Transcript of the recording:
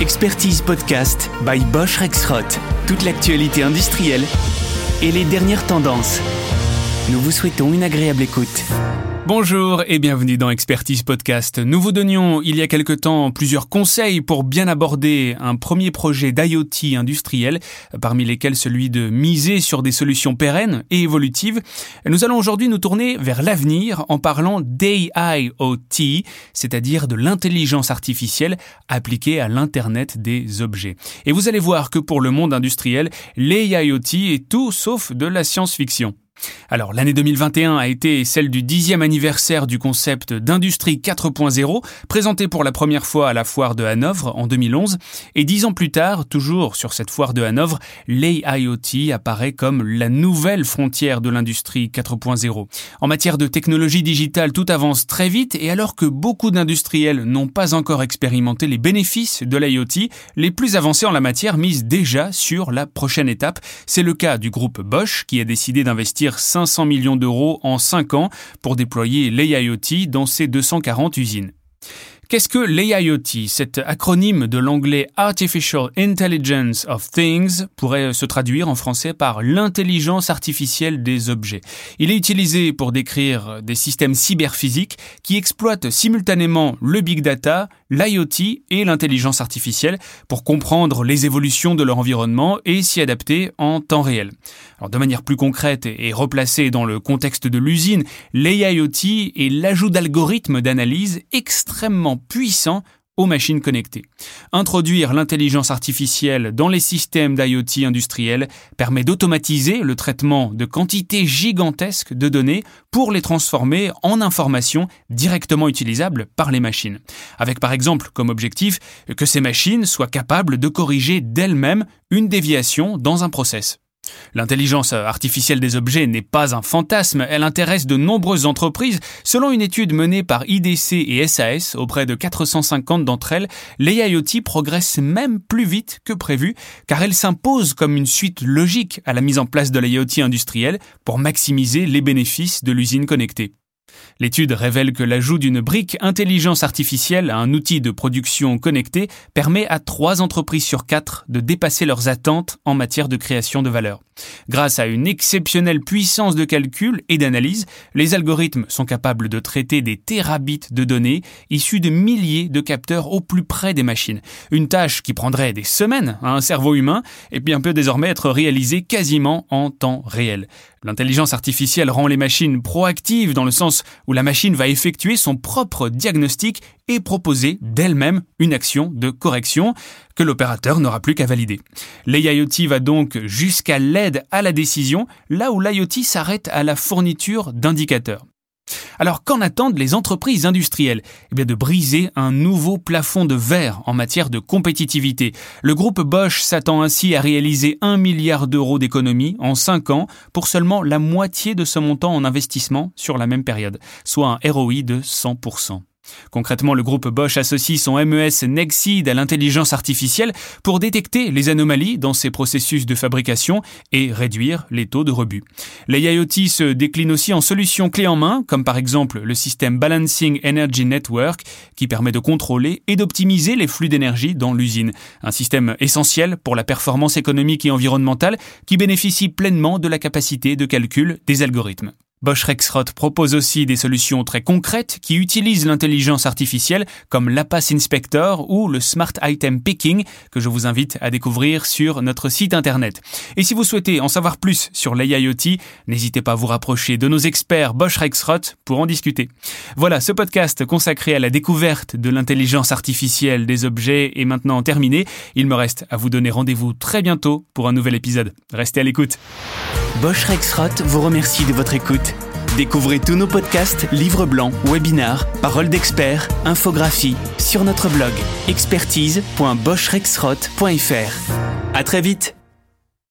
Expertise Podcast by Bosch Rexroth. Toute l'actualité industrielle et les dernières tendances. Nous vous souhaitons une agréable écoute. Bonjour et bienvenue dans Expertise Podcast. Nous vous donnions il y a quelque temps plusieurs conseils pour bien aborder un premier projet d'IoT industriel, parmi lesquels celui de miser sur des solutions pérennes et évolutives. Nous allons aujourd'hui nous tourner vers l'avenir en parlant d'AIoT, c'est-à-dire de l'intelligence artificielle appliquée à l'Internet des objets. Et vous allez voir que pour le monde industriel, l'AIoT est tout sauf de la science-fiction. Alors l'année 2021 a été celle du dixième anniversaire du concept d'industrie 4.0, présenté pour la première fois à la foire de Hanovre en 2011, et dix ans plus tard, toujours sur cette foire de Hanovre, l'AIoT apparaît comme la nouvelle frontière de l'industrie 4.0. En matière de technologie digitale, tout avance très vite, et alors que beaucoup d'industriels n'ont pas encore expérimenté les bénéfices de l'IoT, les plus avancés en la matière misent déjà sur la prochaine étape. C'est le cas du groupe Bosch qui a décidé d'investir 500 millions d'euros en 5 ans pour déployer l'AIoT dans ses 240 usines. Qu'est-ce que l'AIoT Cet acronyme de l'anglais Artificial Intelligence of Things pourrait se traduire en français par l'intelligence artificielle des objets. Il est utilisé pour décrire des systèmes cyberphysiques qui exploitent simultanément le big data, l'IoT et l'intelligence artificielle pour comprendre les évolutions de leur environnement et s'y adapter en temps réel. Alors de manière plus concrète et replacée dans le contexte de l'usine, l'AIoT est l'ajout d'algorithmes d'analyse extrêmement puissant aux machines connectées. Introduire l'intelligence artificielle dans les systèmes d'IoT industriels permet d'automatiser le traitement de quantités gigantesques de données pour les transformer en informations directement utilisables par les machines. Avec par exemple comme objectif que ces machines soient capables de corriger d'elles-mêmes une déviation dans un process. L'intelligence artificielle des objets n'est pas un fantasme, elle intéresse de nombreuses entreprises. Selon une étude menée par IDC et SAS auprès de 450 d'entre elles, l'AIoT progresse même plus vite que prévu, car elle s'impose comme une suite logique à la mise en place de l'IoT industrielle pour maximiser les bénéfices de l'usine connectée. L'étude révèle que l'ajout d'une brique intelligence artificielle à un outil de production connecté permet à trois entreprises sur quatre de dépasser leurs attentes en matière de création de valeur. Grâce à une exceptionnelle puissance de calcul et d'analyse, les algorithmes sont capables de traiter des terabits de données issues de milliers de capteurs au plus près des machines. Une tâche qui prendrait des semaines à un cerveau humain et bien peut désormais être réalisée quasiment en temps réel. L'intelligence artificielle rend les machines proactives dans le sens où la machine va effectuer son propre diagnostic et proposer d'elle-même une action de correction que l'opérateur n'aura plus qu'à valider. L'AIoT va donc jusqu'à l'aide à la décision, là où l'IoT s'arrête à la fourniture d'indicateurs. Alors qu'en attendent les entreprises industrielles? Eh bien de briser un nouveau plafond de verre en matière de compétitivité. Le groupe Bosch s'attend ainsi à réaliser 1 milliard d'euros d'économies en 5 ans pour seulement la moitié de ce montant en investissement sur la même période, soit un ROI de 100%. Concrètement, le groupe Bosch associe son MES Nexid à l'intelligence artificielle pour détecter les anomalies dans ses processus de fabrication et réduire les taux de rebut. L'AIoT se décline aussi en solutions clés en main, comme par exemple le système Balancing Energy Network, qui permet de contrôler et d'optimiser les flux d'énergie dans l'usine. Un système essentiel pour la performance économique et environnementale qui bénéficie pleinement de la capacité de calcul des algorithmes. Bosch Rexroth propose aussi des solutions très concrètes qui utilisent l'intelligence artificielle comme l'APAS Inspector ou le Smart Item Picking que je vous invite à découvrir sur notre site internet. Et si vous souhaitez en savoir plus sur l'AIoT, n'hésitez pas à vous rapprocher de nos experts Bosch Rexroth pour en discuter. Voilà, ce podcast consacré à la découverte de l'intelligence artificielle des objets est maintenant terminé. Il me reste à vous donner rendez-vous très bientôt pour un nouvel épisode. Restez à l'écoute. Bosch Rexroth vous remercie de votre écoute. Découvrez tous nos podcasts, livres blancs, webinars, paroles d'experts, infographies sur notre blog expertise.boschrexroth.fr. À très vite!